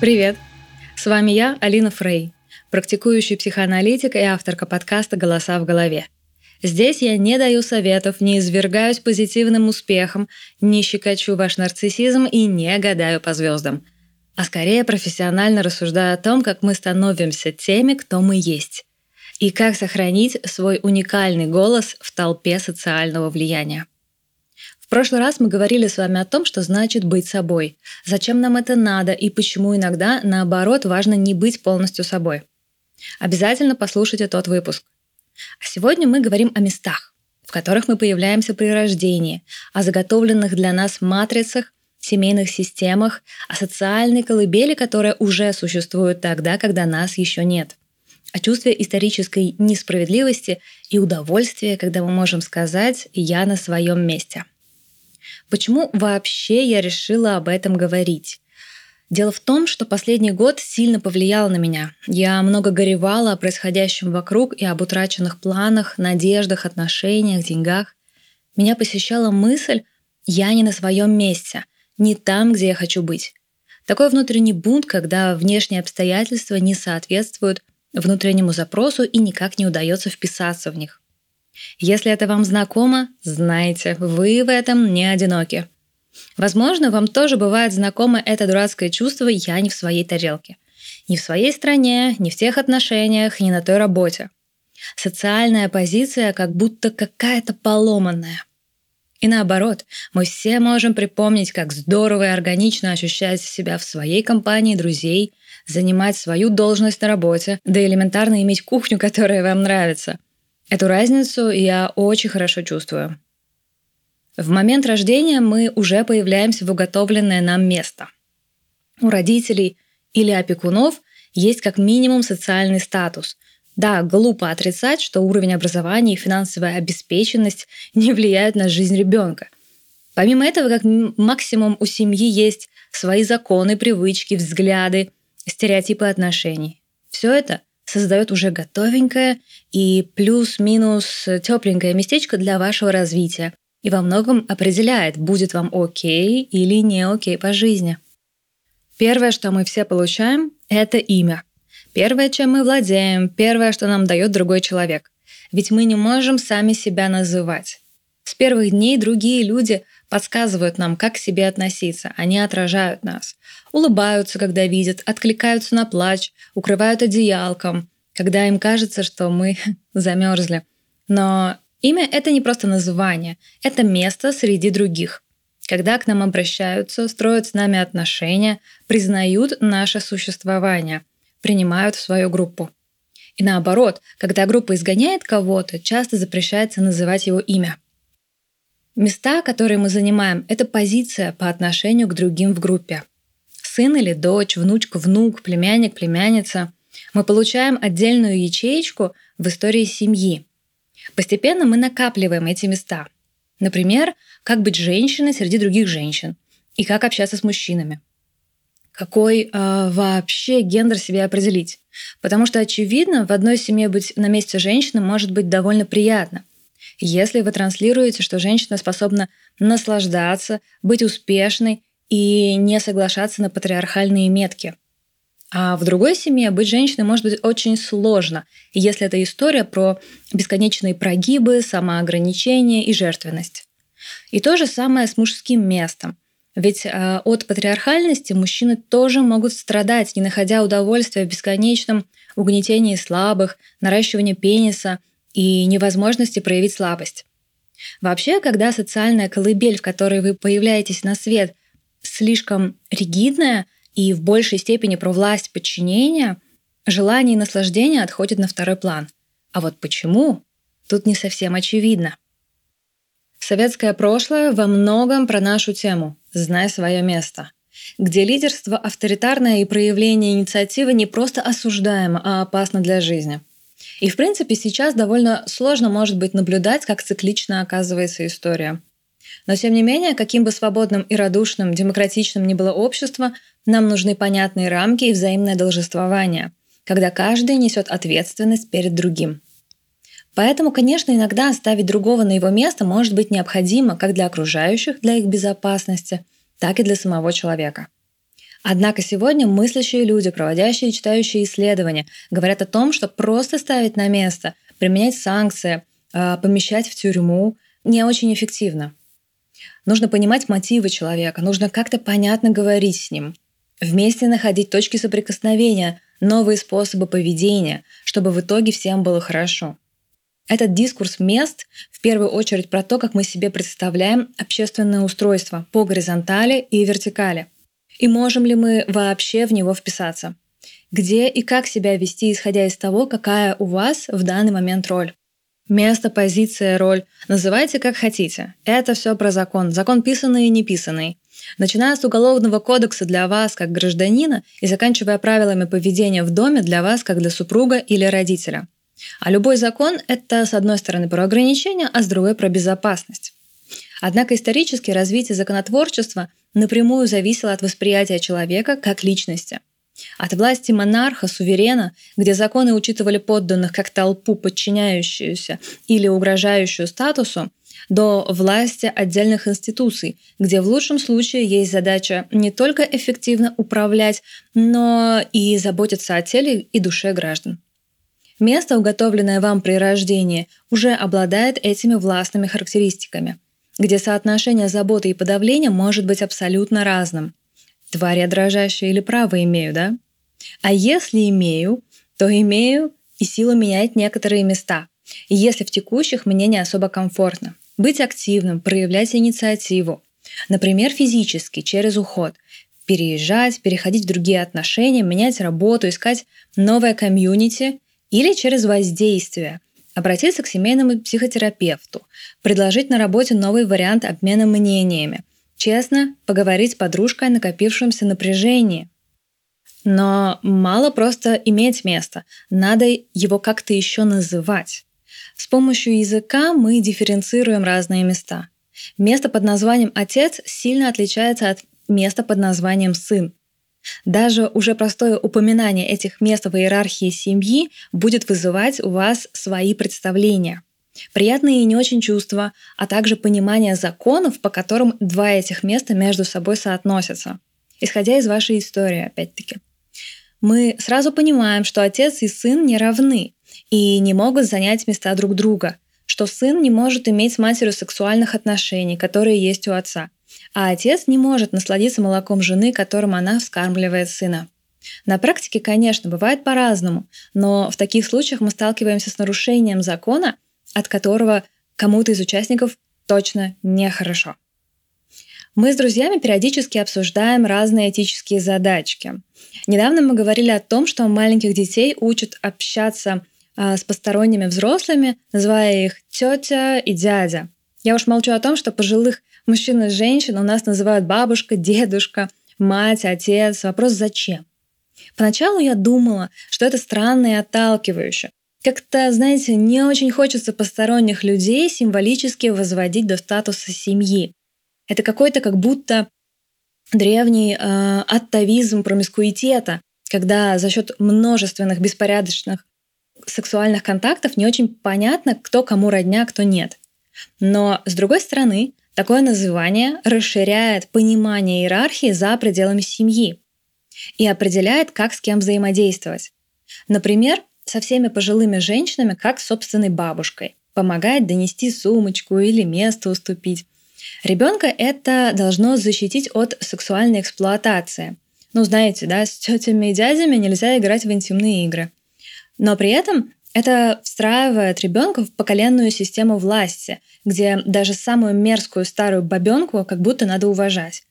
Привет! С вами я, Алина Фрей, практикующий психоаналитик и авторка подкаста «Голоса в голове». Здесь я не даю советов, не извергаюсь позитивным успехом, не щекочу ваш нарциссизм и не гадаю по звездам, а скорее профессионально рассуждаю о том, как мы становимся теми, кто мы есть, и как сохранить свой уникальный голос в толпе социального влияния. В прошлый раз мы говорили с вами о том, что значит быть собой, зачем нам это надо и почему иногда, наоборот, важно не быть полностью собой. Обязательно послушайте тот выпуск. А сегодня мы говорим о местах, в которых мы появляемся при рождении, о заготовленных для нас матрицах, семейных системах, о социальной колыбели, которая уже существует тогда, когда нас еще нет, о чувстве исторической несправедливости и удовольствия, когда мы можем сказать «я на своем месте». Почему вообще я решила об этом говорить? Дело в том, что последний год сильно повлиял на меня. Я много горевала о происходящем вокруг и об утраченных планах, надеждах, отношениях, деньгах. Меня посещала мысль «я не на своем месте», не там, где я хочу быть. Такой внутренний бунт, когда внешние обстоятельства не соответствуют внутреннему запросу и никак не удается вписаться в них. Если это вам знакомо, знайте, вы в этом не одиноки. Возможно, вам тоже бывает знакомо это дурацкое чувство «я не в своей тарелке». Не в своей стране, не в тех отношениях, не на той работе. Социальная позиция как будто какая-то поломанная. И наоборот, мы все можем припомнить, как здорово и органично ощущать себя в своей компании друзей, занимать свою должность на работе, да элементарно иметь кухню, которая вам нравится. Эту разницу я очень хорошо чувствую. В момент рождения мы уже появляемся в уготовленное нам место. У родителей или опекунов есть как минимум социальный статус. Да, глупо отрицать, что уровень образования и финансовая обеспеченность не влияют на жизнь ребенка. Помимо этого, как максимум у семьи есть свои законы, привычки, взгляды, стереотипы отношений. Все это создает уже готовенькое и плюс-минус тепленькое местечко для вашего развития и во многом определяет, будет вам окей или не окей по жизни. Первое, что мы все получаем, это имя. Первое, чем мы владеем, первое, что нам дает другой человек. Ведь мы не можем сами себя называть. С первых дней другие люди подсказывают нам, как к себе относиться. Они отражают нас. Улыбаются, когда видят, откликаются на плач, укрывают одеялком, когда им кажется, что мы замерзли. Но имя — это не просто название, это место среди других. Когда к нам обращаются, строят с нами отношения, признают наше существование, принимают в свою группу. И наоборот, когда группа изгоняет кого-то, часто запрещается называть его имя — Места, которые мы занимаем, это позиция по отношению к другим в группе. Сын или дочь, внучка, внук, племянник, племянница. Мы получаем отдельную ячеечку в истории семьи. Постепенно мы накапливаем эти места. Например, как быть женщиной среди других женщин и как общаться с мужчинами. Какой э, вообще гендер себе определить? Потому что, очевидно, в одной семье быть на месте женщины может быть довольно приятно – если вы транслируете, что женщина способна наслаждаться, быть успешной и не соглашаться на патриархальные метки. А в другой семье быть женщиной может быть очень сложно, если это история про бесконечные прогибы, самоограничение и жертвенность. И то же самое с мужским местом. Ведь э, от патриархальности мужчины тоже могут страдать, не находя удовольствия в бесконечном угнетении слабых, наращивании пениса и невозможности проявить слабость. Вообще, когда социальная колыбель, в которой вы появляетесь на свет, слишком ригидная и в большей степени про власть подчинения, желание и наслаждение отходят на второй план. А вот почему, тут не совсем очевидно. Советское прошлое во многом про нашу тему «Знай свое место», где лидерство авторитарное и проявление инициативы не просто осуждаемо, а опасно для жизни – И, в принципе, сейчас довольно сложно, может быть, наблюдать, как циклично оказывается история. Но, тем не менее, каким бы свободным и радушным, демократичным ни было общество, нам нужны понятные рамки и взаимное должествование, когда каждый несет ответственность перед другим. Поэтому, конечно, иногда оставить другого на его место может быть необходимо как для окружающих, для их безопасности, так и для самого человека. Однако сегодня мыслящие люди, проводящие и читающие исследования, говорят о том, что просто ставить на место, применять санкции, а, помещать в тюрьму не очень эффективно. Нужно понимать мотивы человека, нужно как-то понятно говорить с ним, вместе находить точки соприкосновения, новые способы поведения, чтобы в итоге всем было хорошо. Этот дискурс мест в первую очередь про то, как мы себе представляем общественное устройство по горизонтали и вертикали – и можем ли мы вообще в него вписаться? Где и как себя вести, исходя из того, какая у вас в данный момент роль? Место, позиция, роль. Называйте как хотите. Это все про закон. Закон писанный и не писанный. Начиная с Уголовного кодекса для вас как гражданина и заканчивая правилами поведения в доме для вас как для супруга или родителя. А любой закон – это, с одной стороны, про ограничения, а с другой – про безопасность. Однако исторически развитие законотворчества напрямую зависело от восприятия человека как личности. От власти монарха, суверена, где законы учитывали подданных как толпу, подчиняющуюся или угрожающую статусу, до власти отдельных институций, где в лучшем случае есть задача не только эффективно управлять, но и заботиться о теле и душе граждан. Место, уготовленное вам при рождении, уже обладает этими властными характеристиками – где соотношение заботы и подавления может быть абсолютно разным. Тварь я дрожащая или право имею, да? А если имею, то имею и силу менять некоторые места. Если в текущих мне не особо комфортно. Быть активным, проявлять инициативу. Например, физически, через уход. Переезжать, переходить в другие отношения, менять работу, искать новое комьюнити или через воздействие, обратиться к семейному психотерапевту, предложить на работе новый вариант обмена мнениями, честно поговорить с подружкой о накопившемся напряжении. Но мало просто иметь место, надо его как-то еще называть. С помощью языка мы дифференцируем разные места. Место под названием «отец» сильно отличается от места под названием «сын». Даже уже простое упоминание этих мест в иерархии семьи будет вызывать у вас свои представления. Приятные и не очень чувства, а также понимание законов, по которым два этих места между собой соотносятся. Исходя из вашей истории, опять-таки. Мы сразу понимаем, что отец и сын не равны и не могут занять места друг друга, что сын не может иметь с матерью сексуальных отношений, которые есть у отца – а отец не может насладиться молоком жены, которым она вскармливает сына. На практике, конечно, бывает по-разному, но в таких случаях мы сталкиваемся с нарушением закона, от которого кому-то из участников точно нехорошо. Мы с друзьями периодически обсуждаем разные этические задачки. Недавно мы говорили о том, что маленьких детей учат общаться с посторонними взрослыми, называя их тетя и дядя. Я уж молчу о том, что пожилых мужчин и женщин у нас называют бабушка, дедушка, мать, отец. Вопрос зачем? Поначалу я думала, что это странно и отталкивающе. Как-то, знаете, не очень хочется посторонних людей символически возводить до статуса семьи. Это какой-то как будто древний э, аттавизм промискуитета, когда за счет множественных беспорядочных сексуальных контактов не очень понятно, кто кому родня, кто нет. Но, с другой стороны, Такое называние расширяет понимание иерархии за пределами семьи и определяет, как с кем взаимодействовать. Например, со всеми пожилыми женщинами, как с собственной бабушкой. Помогать донести сумочку или место уступить. Ребенка это должно защитить от сексуальной эксплуатации. Ну, знаете, да, с тетями и дядями нельзя играть в интимные игры. Но при этом это встраивает ребенка в поколенную систему власти, где даже самую мерзкую старую бабенку как будто надо уважать.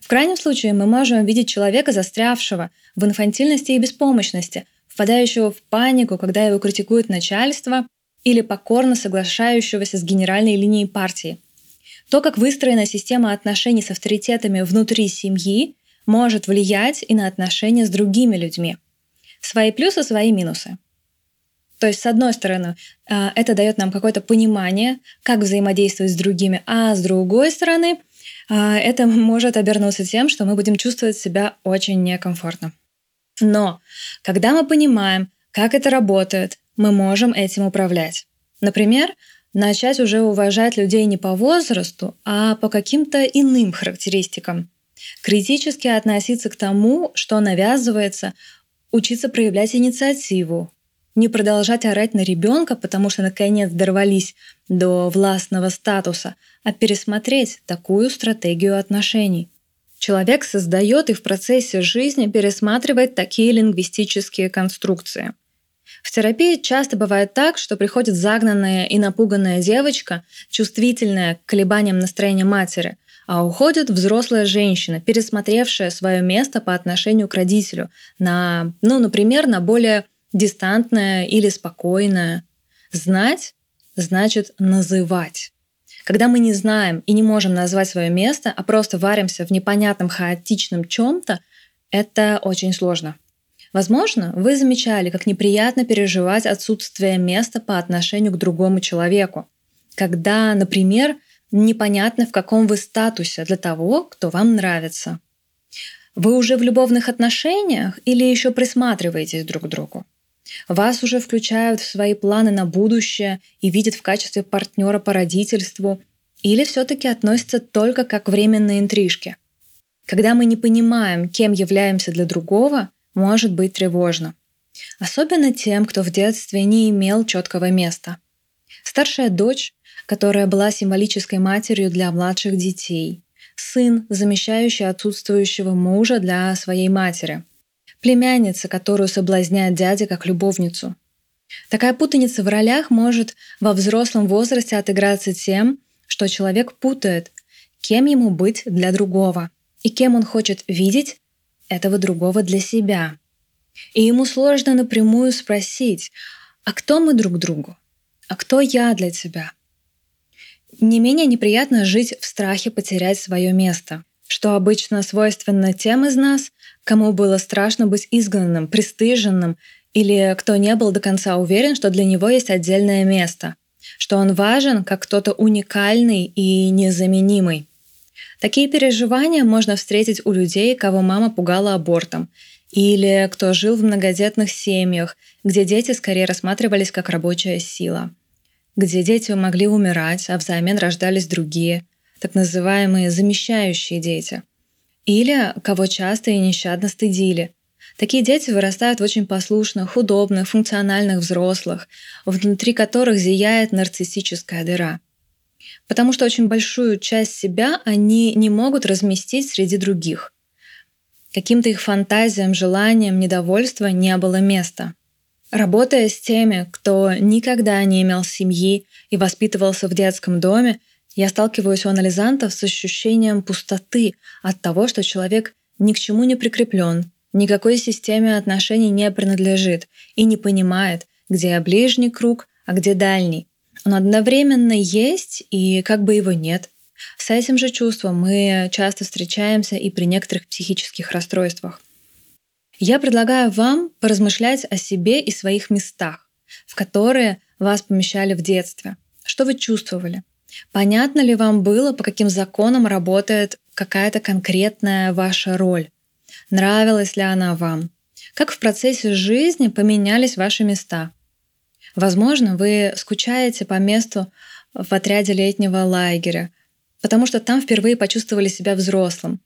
В крайнем случае мы можем видеть человека, застрявшего в инфантильности и беспомощности, впадающего в панику, когда его критикует начальство, или покорно соглашающегося с генеральной линией партии. То, как выстроена система отношений с авторитетами внутри семьи, может влиять и на отношения с другими людьми. Свои плюсы, свои минусы. То есть, с одной стороны, а, это дает нам какое-то понимание, как взаимодействовать с другими, а с другой стороны, а, это может обернуться тем, что мы будем чувствовать себя очень некомфортно. Но когда мы понимаем, как это работает, мы можем этим управлять. Например, начать уже уважать людей не по возрасту, а по каким-то иным характеристикам. Критически относиться к тому, что навязывается, учиться проявлять инициативу, не продолжать орать на ребенка, потому что наконец дорвались до властного статуса, а пересмотреть такую стратегию отношений. Человек создает и в процессе жизни пересматривает такие лингвистические конструкции. В терапии часто бывает так, что приходит загнанная и напуганная девочка, чувствительная к колебаниям настроения матери, уходит взрослая женщина, пересмотревшая свое место по отношению к родителю на, ну, например, на более дистантное или спокойное. Знать значит называть. Когда мы не знаем и не можем назвать свое место, а просто варимся в непонятном хаотичном чем-то, это очень сложно. Возможно, вы замечали, как неприятно переживать отсутствие места по отношению к другому человеку. Когда, например, непонятно, в каком вы статусе для того, кто вам нравится. Вы уже в любовных отношениях или еще присматриваетесь друг к другу? Вас уже включают в свои планы на будущее и видят в качестве партнера по родительству или все-таки относятся только как временные интрижки. Когда мы не понимаем, кем являемся для другого, может быть тревожно. Особенно тем, кто в детстве не имел четкого места. Старшая дочь, которая была символической матерью для младших детей, сын, замещающий отсутствующего мужа для своей матери – племянница, которую соблазняет дядя как любовницу. Такая путаница в ролях может во взрослом возрасте отыграться тем, что человек путает, кем ему быть для другого и кем он хочет видеть этого другого для себя. И ему сложно напрямую спросить, а кто мы друг другу? А кто я для тебя? Не менее неприятно жить в страхе потерять свое место, что обычно свойственно тем из нас, кому было страшно быть изгнанным, пристыженным, или кто не был до конца уверен, что для него есть отдельное место, что он важен как кто-то уникальный и незаменимый. Такие переживания можно встретить у людей, кого мама пугала абортом, или кто жил в многодетных семьях, где дети скорее рассматривались как рабочая сила, где дети могли умирать, а взамен рождались другие, так называемые замещающие дети – или кого часто и нещадно стыдили. Такие дети вырастают в очень послушных, удобных, функциональных взрослых, внутри которых зияет нарциссическая дыра. Потому что очень большую часть себя они не могут разместить среди других. Каким-то их фантазиям, желаниям, недовольства не было места. Работая с теми, кто никогда не имел семьи и воспитывался в детском доме, я сталкиваюсь у анализантов с ощущением пустоты от того, что человек ни к чему не прикреплен, никакой системе отношений не принадлежит и не понимает, где ближний круг, а где дальний. Он одновременно есть и как бы его нет. С этим же чувством мы часто встречаемся и при некоторых психических расстройствах. Я предлагаю вам поразмышлять о себе и своих местах, в которые вас помещали в детстве. Что вы чувствовали? Понятно ли вам было, по каким законам работает какая-то конкретная ваша роль? Нравилась ли она вам? Как в процессе жизни поменялись ваши места? Возможно, вы скучаете по месту в отряде летнего лагеря, потому что там впервые почувствовали себя взрослым.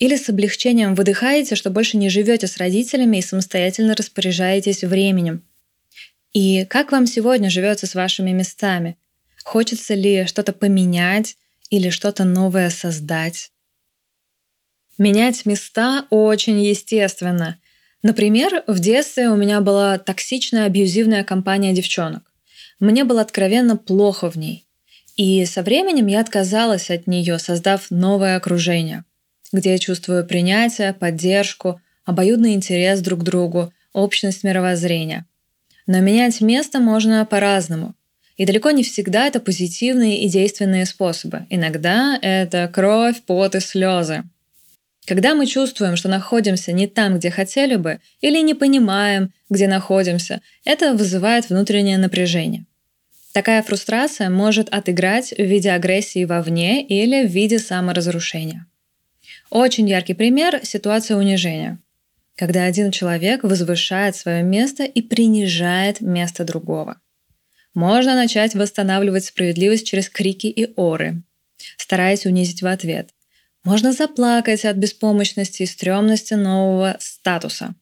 Или с облегчением выдыхаете, что больше не живете с родителями и самостоятельно распоряжаетесь временем. И как вам сегодня живется с вашими местами? Хочется ли что-то поменять или что-то новое создать? Менять места очень естественно. Например, в детстве у меня была токсичная абьюзивная компания девчонок. Мне было откровенно плохо в ней. И со временем я отказалась от нее, создав новое окружение, где я чувствую принятие, поддержку, обоюдный интерес друг к другу, общность мировоззрения. Но менять место можно по-разному. И далеко не всегда это позитивные и действенные способы. Иногда это кровь, пот и слезы. Когда мы чувствуем, что находимся не там, где хотели бы, или не понимаем, где находимся, это вызывает внутреннее напряжение. Такая фрустрация может отыграть в виде агрессии вовне или в виде саморазрушения. Очень яркий пример – ситуация унижения, когда один человек возвышает свое место и принижает место другого. Можно начать восстанавливать справедливость через крики и оры, стараясь унизить в ответ. Можно заплакать от беспомощности и стрёмности нового статуса.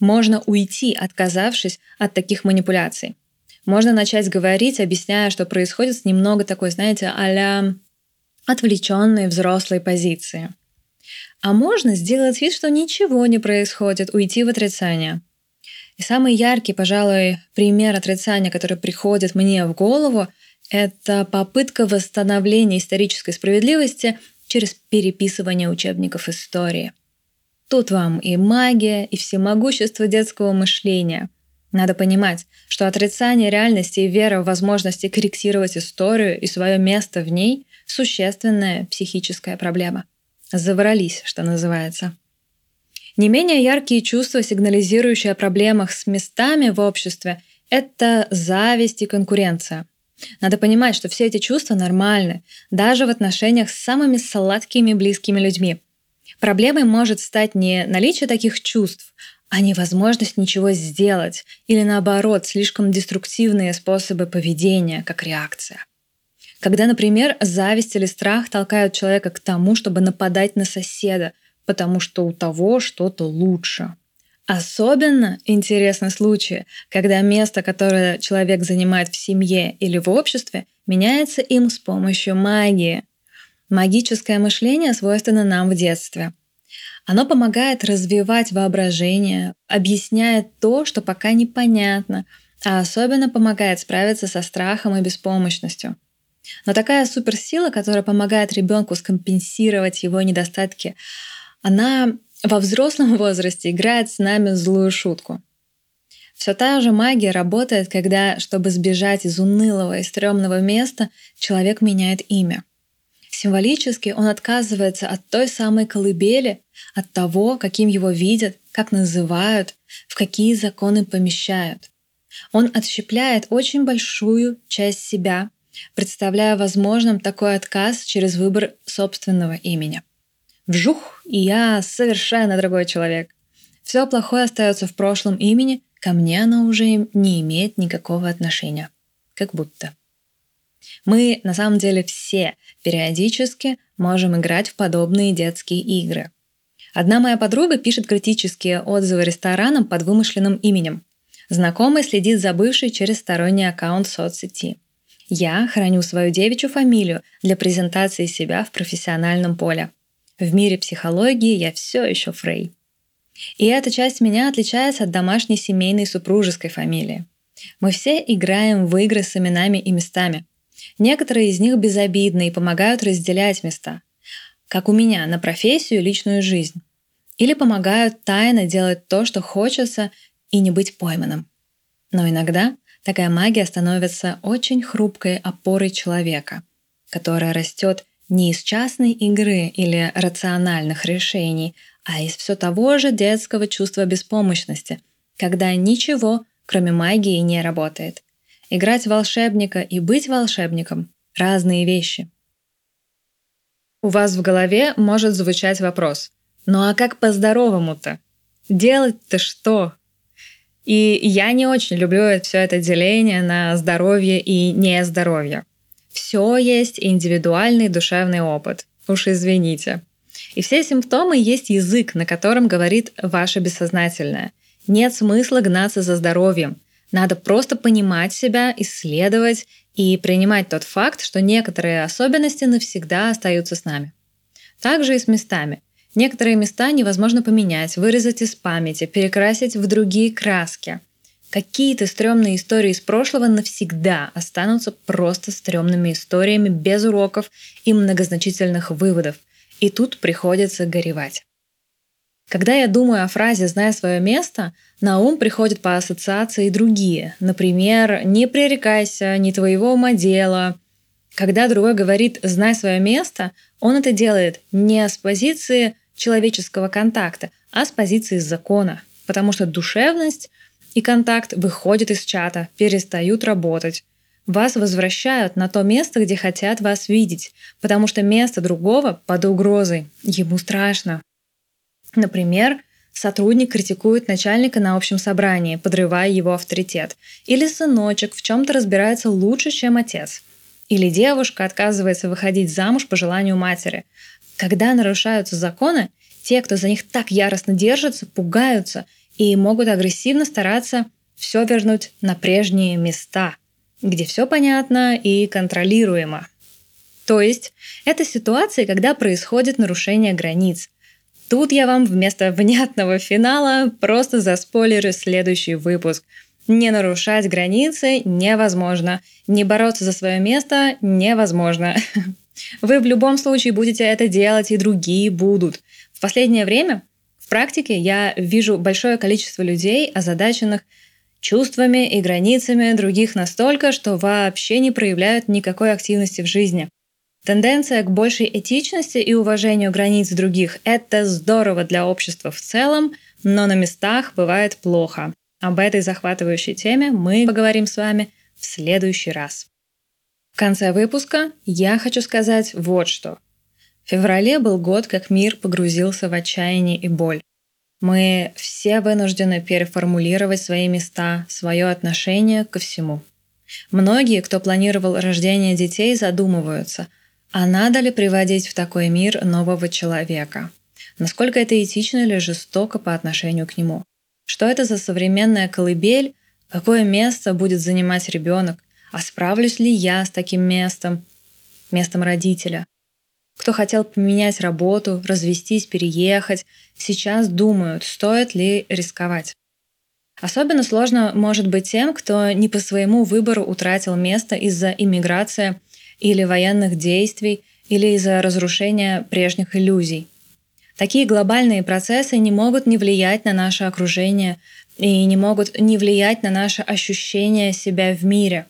Можно уйти, отказавшись от таких манипуляций. Можно начать говорить, объясняя, что происходит с немного такой, знаете, а отвлеченной взрослой позиции. А можно сделать вид, что ничего не происходит, уйти в отрицание. И самый яркий, пожалуй, пример отрицания, который приходит мне в голову, это попытка восстановления исторической справедливости через переписывание учебников истории. Тут вам и магия, и всемогущество детского мышления. Надо понимать, что отрицание реальности и вера в возможности корректировать историю и свое место в ней – существенная психическая проблема. Заврались, что называется. Не менее яркие чувства, сигнализирующие о проблемах с местами в обществе – это зависть и конкуренция – надо понимать, что все эти чувства нормальны, даже в отношениях с самыми сладкими близкими людьми. Проблемой может стать не наличие таких чувств, а невозможность ничего сделать или наоборот слишком деструктивные способы поведения, как реакция. Когда, например, зависть или страх толкают человека к тому, чтобы нападать на соседа, потому что у того что-то лучше – Особенно интересны случаи, когда место, которое человек занимает в семье или в обществе, меняется им с помощью магии. Магическое мышление свойственно нам в детстве. Оно помогает развивать воображение, объясняет то, что пока непонятно, а особенно помогает справиться со страхом и беспомощностью. Но такая суперсила, которая помогает ребенку скомпенсировать его недостатки, она во взрослом возрасте играет с нами злую шутку. Все та же магия работает, когда, чтобы сбежать из унылого и стрёмного места, человек меняет имя. Символически он отказывается от той самой колыбели, от того, каким его видят, как называют, в какие законы помещают. Он отщепляет очень большую часть себя, представляя возможным такой отказ через выбор собственного имени – Вжух, и я совершенно другой человек. Все плохое остается в прошлом имени, ко мне оно уже не имеет никакого отношения. Как будто. Мы на самом деле все периодически можем играть в подобные детские игры. Одна моя подруга пишет критические отзывы ресторанам под вымышленным именем. Знакомый следит за бывшей через сторонний аккаунт соцсети. Я храню свою девичью фамилию для презентации себя в профессиональном поле – в мире психологии я все еще Фрей. И эта часть меня отличается от домашней семейной супружеской фамилии. Мы все играем в игры с именами и местами. Некоторые из них безобидны и помогают разделять места, как у меня на профессию и личную жизнь. Или помогают тайно делать то, что хочется, и не быть пойманным. Но иногда такая магия становится очень хрупкой опорой человека, которая растет не из частной игры или рациональных решений, а из все того же детского чувства беспомощности, когда ничего, кроме магии, не работает. Играть волшебника и быть волшебником – разные вещи. У вас в голове может звучать вопрос «Ну а как по-здоровому-то? Делать-то что?» И я не очень люблю все это деление на здоровье и нездоровье. Все есть индивидуальный душевный опыт. Уж извините. И все симптомы есть язык, на котором говорит ваше бессознательное. Нет смысла гнаться за здоровьем. Надо просто понимать себя, исследовать и принимать тот факт, что некоторые особенности навсегда остаются с нами. Также и с местами. Некоторые места невозможно поменять, вырезать из памяти, перекрасить в другие краски – Какие-то стрёмные истории из прошлого навсегда останутся просто стрёмными историями без уроков и многозначительных выводов. И тут приходится горевать. Когда я думаю о фразе «зная свое место», на ум приходят по ассоциации другие. Например, «не пререкайся, не твоего ума дело». Когда другой говорит «знай свое место», он это делает не с позиции человеческого контакта, а с позиции закона, потому что душевность и контакт выходят из чата, перестают работать. Вас возвращают на то место, где хотят вас видеть, потому что место другого под угрозой. Ему страшно. Например, сотрудник критикует начальника на общем собрании, подрывая его авторитет. Или сыночек в чем-то разбирается лучше, чем отец. Или девушка отказывается выходить замуж по желанию матери. Когда нарушаются законы, те, кто за них так яростно держится, пугаются и могут агрессивно стараться все вернуть на прежние места – где все понятно и контролируемо. То есть это ситуации, когда происходит нарушение границ. Тут я вам вместо внятного финала просто заспойлерю следующий выпуск. Не нарушать границы невозможно. Не бороться за свое место невозможно. Вы в любом случае будете это делать, и другие будут. В последнее время в практике я вижу большое количество людей, озадаченных чувствами и границами других настолько, что вообще не проявляют никакой активности в жизни. Тенденция к большей этичности и уважению границ других – это здорово для общества в целом, но на местах бывает плохо. Об этой захватывающей теме мы поговорим с вами в следующий раз. В конце выпуска я хочу сказать вот что. В феврале был год, как мир погрузился в отчаяние и боль. Мы все вынуждены переформулировать свои места, свое отношение ко всему. Многие, кто планировал рождение детей, задумываются, а надо ли приводить в такой мир нового человека? Насколько это этично или жестоко по отношению к нему? Что это за современная колыбель? Какое место будет занимать ребенок? А справлюсь ли я с таким местом, местом родителя? Кто хотел поменять работу, развестись, переехать, сейчас думают, стоит ли рисковать. Особенно сложно может быть тем, кто не по своему выбору утратил место из-за иммиграции или военных действий, или из-за разрушения прежних иллюзий. Такие глобальные процессы не могут не влиять на наше окружение и не могут не влиять на наше ощущение себя в мире.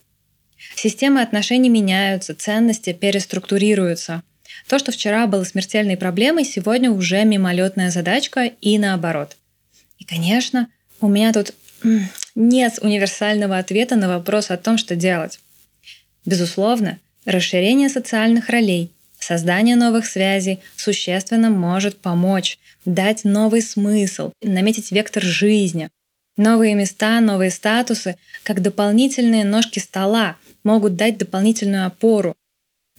Системы отношений меняются, ценности переструктурируются – то, что вчера было смертельной проблемой, сегодня уже мимолетная задачка и наоборот. И, конечно, у меня тут нет универсального ответа на вопрос о том, что делать. Безусловно, расширение социальных ролей, создание новых связей существенно может помочь, дать новый смысл, наметить вектор жизни. Новые места, новые статусы, как дополнительные ножки стола, могут дать дополнительную опору,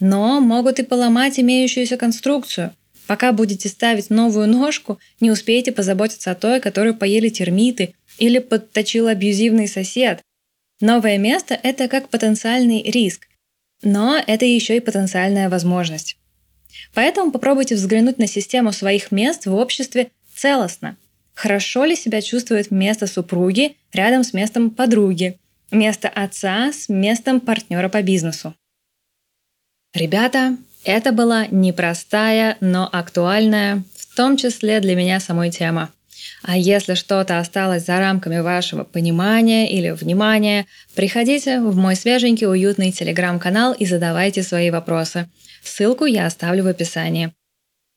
но могут и поломать имеющуюся конструкцию. Пока будете ставить новую ножку, не успеете позаботиться о той, которую поели термиты или подточил абьюзивный сосед. Новое место – это как потенциальный риск, но это еще и потенциальная возможность. Поэтому попробуйте взглянуть на систему своих мест в обществе целостно. Хорошо ли себя чувствует место супруги рядом с местом подруги, место отца с местом партнера по бизнесу? Ребята, это была непростая, но актуальная, в том числе для меня самой тема. А если что-то осталось за рамками вашего понимания или внимания, приходите в мой свеженький уютный телеграм-канал и задавайте свои вопросы. Ссылку я оставлю в описании.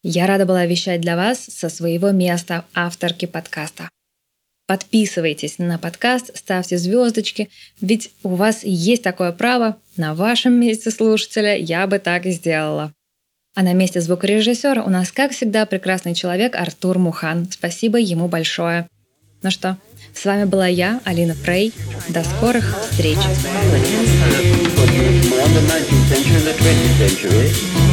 Я рада была вещать для вас со своего места авторки подкаста. Подписывайтесь на подкаст, ставьте звездочки, ведь у вас есть такое право. На вашем месте слушателя я бы так и сделала. А на месте звукорежиссера у нас, как всегда, прекрасный человек Артур Мухан. Спасибо ему большое. Ну что, с вами была я, Алина Фрей. До скорых встреч.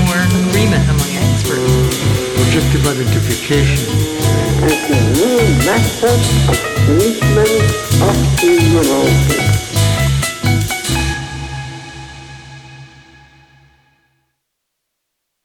More agreement among experts. Objective identification. as the new method movement of the